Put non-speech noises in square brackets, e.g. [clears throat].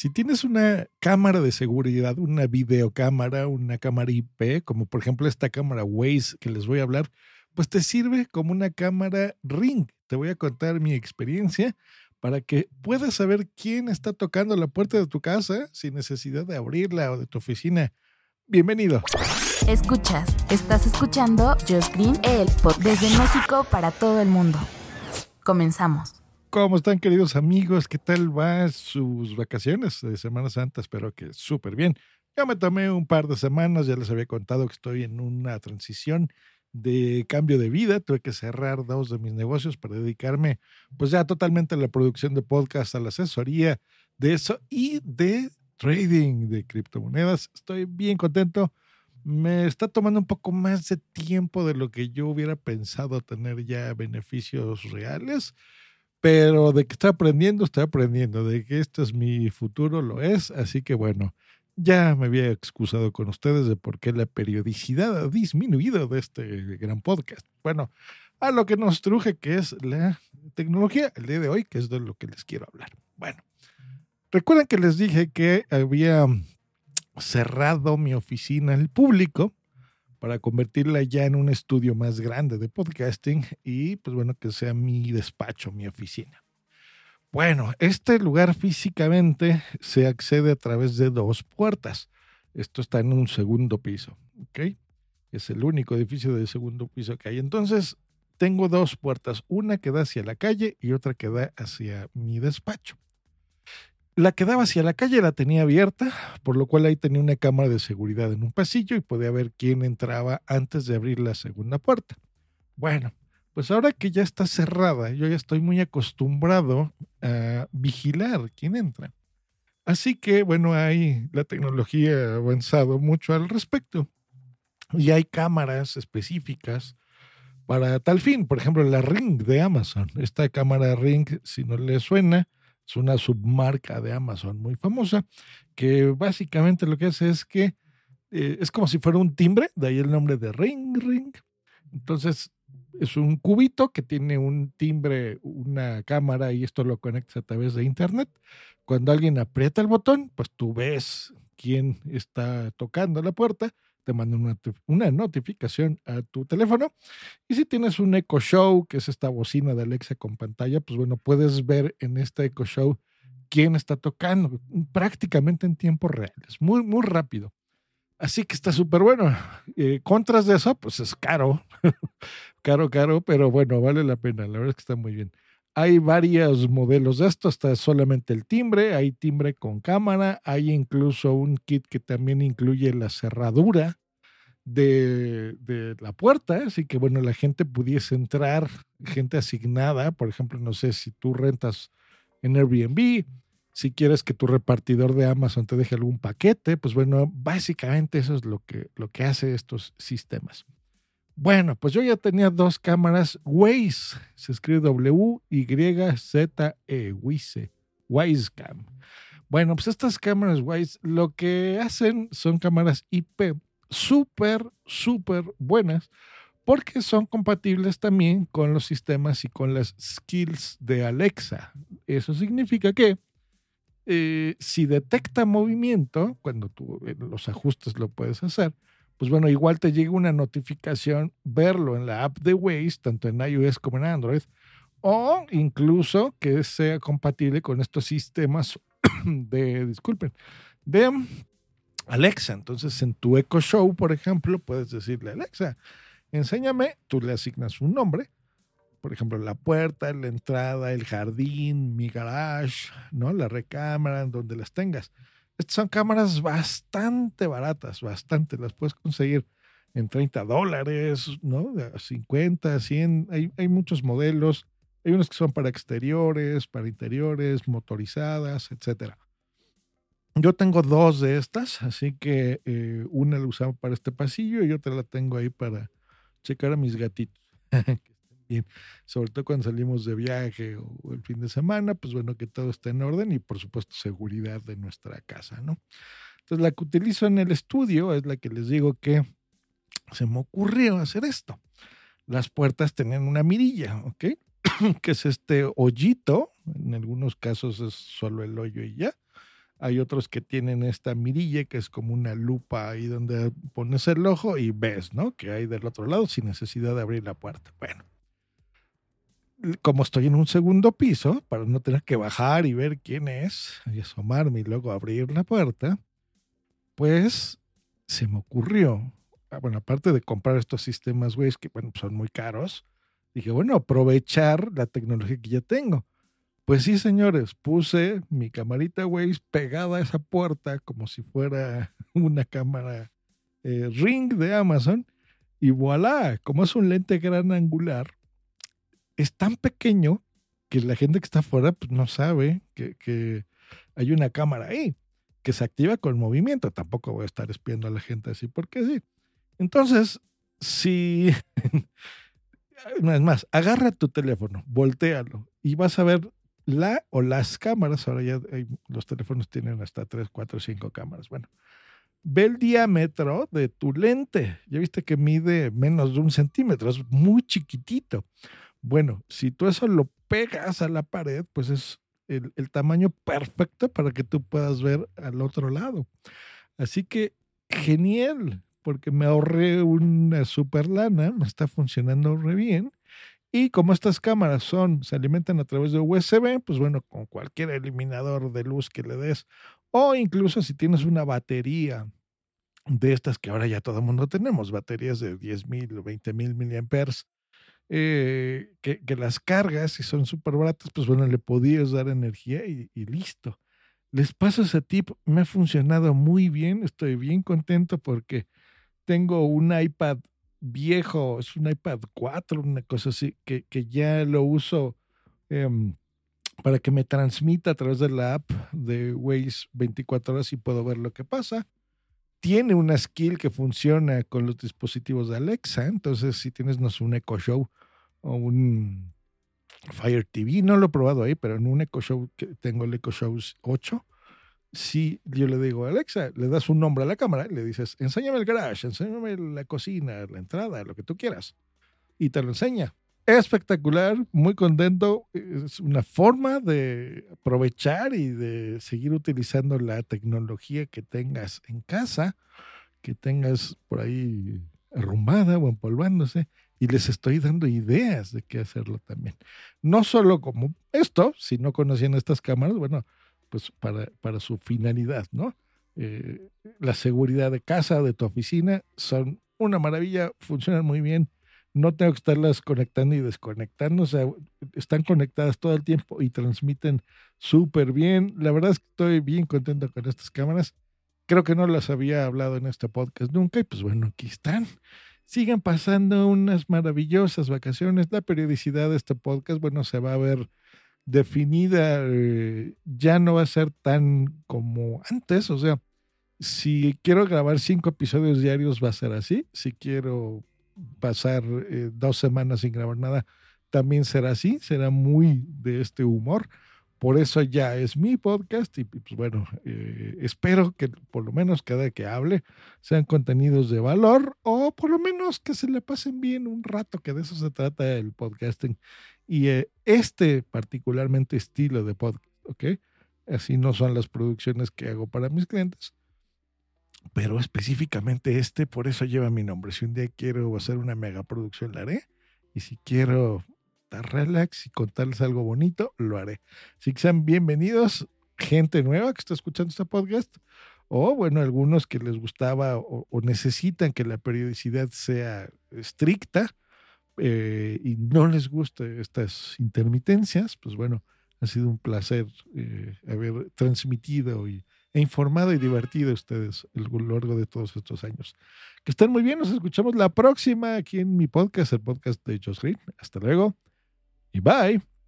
Si tienes una cámara de seguridad, una videocámara, una cámara IP, como por ejemplo esta cámara Waze que les voy a hablar, pues te sirve como una cámara Ring. Te voy a contar mi experiencia para que puedas saber quién está tocando la puerta de tu casa sin necesidad de abrirla o de tu oficina. Bienvenido. Escuchas, estás escuchando Just Green, el pod desde México para todo el mundo. Comenzamos. ¿Cómo están queridos amigos? ¿Qué tal va sus vacaciones de Semana Santa? Espero que súper bien. Ya me tomé un par de semanas, ya les había contado que estoy en una transición de cambio de vida. Tuve que cerrar dos de mis negocios para dedicarme pues ya totalmente a la producción de podcast, a la asesoría de eso y de trading de criptomonedas. Estoy bien contento. Me está tomando un poco más de tiempo de lo que yo hubiera pensado tener ya beneficios reales, pero de que estoy aprendiendo, estoy aprendiendo, de que esto es mi futuro, lo es. Así que bueno, ya me había excusado con ustedes de por qué la periodicidad ha disminuido de este gran podcast. Bueno, a lo que nos truje, que es la tecnología, el día de hoy, que es de lo que les quiero hablar. Bueno, recuerden que les dije que había cerrado mi oficina al público para convertirla ya en un estudio más grande de podcasting y pues bueno, que sea mi despacho, mi oficina. Bueno, este lugar físicamente se accede a través de dos puertas. Esto está en un segundo piso, ¿ok? Es el único edificio de segundo piso que hay. Entonces, tengo dos puertas, una que da hacia la calle y otra que da hacia mi despacho. La que daba hacia la calle la tenía abierta, por lo cual ahí tenía una cámara de seguridad en un pasillo y podía ver quién entraba antes de abrir la segunda puerta. Bueno, pues ahora que ya está cerrada, yo ya estoy muy acostumbrado a vigilar quién entra. Así que, bueno, hay la tecnología ha avanzado mucho al respecto. Y hay cámaras específicas para tal fin. Por ejemplo, la Ring de Amazon. Esta cámara Ring, si no le suena, es una submarca de Amazon muy famosa, que básicamente lo que hace es que eh, es como si fuera un timbre, de ahí el nombre de Ring Ring. Entonces, es un cubito que tiene un timbre, una cámara y esto lo conectas a través de internet. Cuando alguien aprieta el botón, pues tú ves quién está tocando la puerta, te manda una, una notificación a tu teléfono. Y si tienes un Echo Show, que es esta bocina de Alexa con pantalla, pues bueno, puedes ver en este Echo Show quién está tocando prácticamente en tiempo real. Es muy, muy rápido. Así que está súper bueno. Eh, contras de eso, pues es caro. [laughs] caro, caro, pero bueno, vale la pena. La verdad es que está muy bien. Hay varios modelos de esto, está solamente el timbre, hay timbre con cámara, hay incluso un kit que también incluye la cerradura de, de, la puerta, así que bueno, la gente pudiese entrar, gente asignada, por ejemplo, no sé si tú rentas en Airbnb, si quieres que tu repartidor de Amazon te deje algún paquete, pues bueno, básicamente eso es lo que, lo que hace estos sistemas. Bueno, pues yo ya tenía dos cámaras Waze, se escribe W-Y-Z-E, Waze, Wisecam. Bueno, pues estas cámaras Waze lo que hacen son cámaras IP súper, súper buenas porque son compatibles también con los sistemas y con las skills de Alexa. Eso significa que eh, si detecta movimiento, cuando tú en los ajustes lo puedes hacer, pues bueno, igual te llega una notificación verlo en la app de Waze, tanto en iOS como en Android, o incluso que sea compatible con estos sistemas [clears throat] de, disculpen, de Alexa. Entonces, en tu Echo Show, por ejemplo, puedes decirle, Alexa, enséñame, tú le asignas un nombre, por ejemplo, la puerta, la entrada, el jardín, mi garage, ¿no? La recámara, donde las tengas. Estas son cámaras bastante baratas, bastante. Las puedes conseguir en 30 dólares, ¿no? 50, 100. Hay, hay muchos modelos. Hay unos que son para exteriores, para interiores, motorizadas, etcétera. Yo tengo dos de estas, así que eh, una la usamos para este pasillo y otra la tengo ahí para checar a mis gatitos. [laughs] sobre todo cuando salimos de viaje o el fin de semana, pues bueno, que todo esté en orden y por supuesto seguridad de nuestra casa, ¿no? Entonces la que utilizo en el estudio es la que les digo que se me ocurrió hacer esto. Las puertas tenían una mirilla, ¿ok? [clears throat] que es este hoyito, en algunos casos es solo el hoyo y ya, Hay otros que tienen esta mirilla que es como una lupa ahí donde pones el ojo y ves, ¿no? Que hay del otro lado sin necesidad de abrir la puerta. Bueno, como estoy en un segundo piso, para no tener que bajar y ver quién es y asomarme y luego abrir la puerta, pues se me ocurrió, ah, bueno, aparte de comprar estos sistemas, güey, que bueno, son muy caros, dije, bueno, aprovechar la tecnología que ya tengo. Pues sí, señores, puse mi camarita Waze pegada a esa puerta como si fuera [laughs] una cámara eh, Ring de Amazon y voilà, como es un lente gran angular, es tan pequeño que la gente que está afuera pues, no sabe que, hay una cámara ahí que se activa con movimiento. Tampoco voy a estar espiando a la gente así porque sí. Entonces, si... [laughs] es más, agarra tu teléfono, voltealo y vas a ver la o las cámaras, ahora ya los teléfonos tienen hasta 3, 4, 5 cámaras. Bueno, ve el diámetro de tu lente. Ya viste que mide menos de un centímetro, es muy chiquitito. Bueno, si tú eso lo pegas a la pared, pues es el, tamaño perfecto para que tú puedas ver al otro lado. Así que genial, porque me ahorré una super lana, me está funcionando re bien y como estas cámaras son, se alimentan a través de USB, pues bueno, con cualquier eliminador de luz que le des, o incluso si tienes una batería de estas que ahora ya todo el mundo tenemos, baterías de 10 mil o 20 mil miliamperes, eh, que, las cargas y son súper baratas, pues bueno, le podías dar energía y, listo. Les paso ese tip, me ha funcionado muy bien, estoy bien contento porque tengo un iPad viejo, es un iPad 4, una cosa así, que, que ya lo uso em, para que me transmita a través de la app de Waze 24 horas y puedo ver lo que pasa. Tiene una skill que funciona con los dispositivos de Alexa, entonces si tienes no sé, un Echo Show o un Fire TV, no lo he probado ahí, pero en un Echo Show que tengo el Echo Show 8, si yo le digo, Alexa, le das un nombre a la cámara, le dices, enséñame el garage, enséñame la cocina, la entrada, lo que tú quieras, y te lo enseña. Espectacular, muy contento. Es una forma de aprovechar y de seguir utilizando la tecnología que tengas en casa, que tengas por ahí arrumbada o empolvándose, y les estoy dando ideas de qué hacerlo también. No solo como esto, si no conocían estas cámaras, bueno, pues para, su finalidad, ¿no? Eh, la seguridad de casa, de tu oficina, son una maravilla, funcionan muy bien. No tengo que estarlas conectando y desconectando, o sea, están conectadas todo el tiempo y transmiten súper bien. La verdad es que estoy bien contento con estas cámaras. Creo que no las había hablado en este podcast nunca y pues bueno, aquí están. Sigan pasando unas maravillosas vacaciones. La periodicidad de este podcast, bueno, se va a ver definida eh, ya no va a ser tan como antes. O sea, si quiero grabar cinco episodios diarios va a ser así. Si quiero pasar eh, dos semanas sin grabar nada, también será así. Será muy de este humor. Por eso ya es mi podcast y pues bueno, eh, espero que por lo menos cada que hable sean contenidos de valor o por lo menos que se le pasen bien un rato, que de eso se trata el podcasting. Y eh, este particularmente estilo de podcast, ¿ok? Así no son las producciones que hago para mis clientes, pero específicamente este, por eso lleva mi nombre. Si un día quiero hacer una mega producción, la haré. Y si quiero estar relax y contarles algo bonito, lo haré. Así que sean bienvenidos, gente nueva que está escuchando este podcast, o bueno, algunos que les gustaba o necesitan que la periodicidad sea estricta eh, y no les gusta estas intermitencias, pues bueno, ha sido un placer eh, haber transmitido y, e informado y divertido ustedes a lo largo de todos estos años. Que estén muy bien, nos escuchamos la próxima aquí en mi podcast, el podcast de Josh Green. Hasta luego y bye.